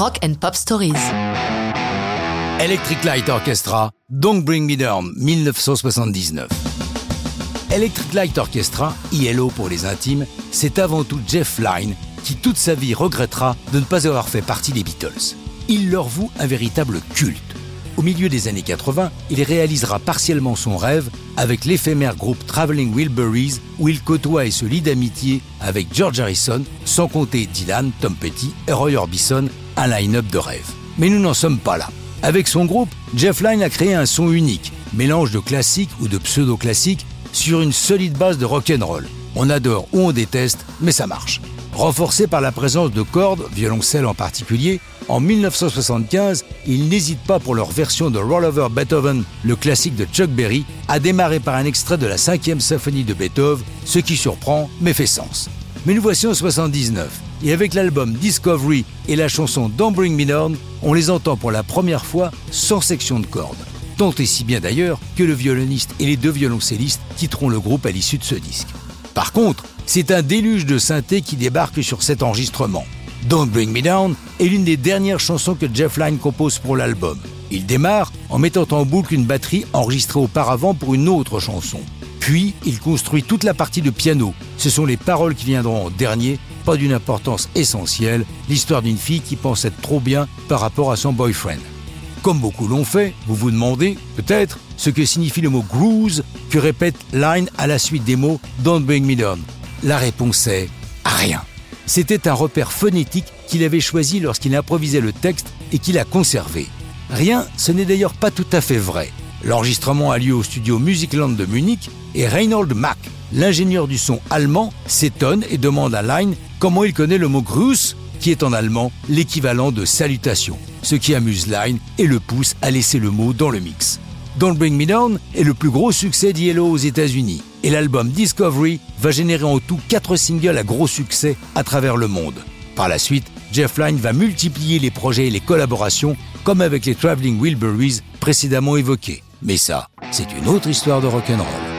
Rock and Pop Stories. Electric Light Orchestra, Don't Bring Me Down, 1979. Electric Light Orchestra, ILO pour les intimes, c'est avant tout Jeff Lynne qui toute sa vie regrettera de ne pas avoir fait partie des Beatles. Il leur voue un véritable culte. Au milieu des années 80, il réalisera partiellement son rêve avec l'éphémère groupe Traveling Wilburys où il côtoie et se lie d'amitié avec George Harrison, sans compter Dylan, Tom Petty et Roy Orbison, un line-up de rêve. Mais nous n'en sommes pas là. Avec son groupe, Jeff Lynne a créé un son unique, mélange de classique ou de pseudo-classique sur une solide base de rock'n'roll. On adore ou on déteste, mais ça marche. Renforcé par la présence de cordes, violoncelle en particulier, en 1975, ils n'hésitent pas pour leur version de Roll Over Beethoven, le classique de Chuck Berry, à démarrer par un extrait de la cinquième symphonie de Beethoven, ce qui surprend mais fait sens. Mais nous voici en 79, et avec l'album Discovery et la chanson Don't Bring Me Down, on les entend pour la première fois sans section de cordes. Tant et si bien d'ailleurs que le violoniste et les deux violoncellistes quitteront le groupe à l'issue de ce disque. Par contre, c'est un déluge de synthé qui débarque sur cet enregistrement. Don't Bring Me Down est l'une des dernières chansons que Jeff Lynne compose pour l'album. Il démarre en mettant en boucle une batterie enregistrée auparavant pour une autre chanson. Puis, il construit toute la partie de piano. Ce sont les paroles qui viendront en dernier, pas d'une importance essentielle, l'histoire d'une fille qui pense être trop bien par rapport à son boyfriend. Comme beaucoup l'ont fait, vous vous demandez, peut-être, ce que signifie le mot cruise que répète Line à la suite des mots Don't Bring Me Down. La réponse est rien. C'était un repère phonétique qu'il avait choisi lorsqu'il improvisait le texte et qu'il a conservé. Rien, ce n'est d'ailleurs pas tout à fait vrai. L'enregistrement a lieu au studio Musicland de Munich et Reinhold Mack, l'ingénieur du son allemand, s'étonne et demande à Line comment il connaît le mot Gruß, qui est en allemand l'équivalent de salutation, ce qui amuse Line et le pousse à laisser le mot dans le mix. Don't Bring Me Down est le plus gros succès d'Yellow aux États-Unis et l'album Discovery va générer en tout 4 singles à gros succès à travers le monde. Par la suite, Jeff Lynne va multiplier les projets et les collaborations comme avec les Traveling Wilburys précédemment évoqués. Mais ça, c'est une autre histoire de rock'n'roll.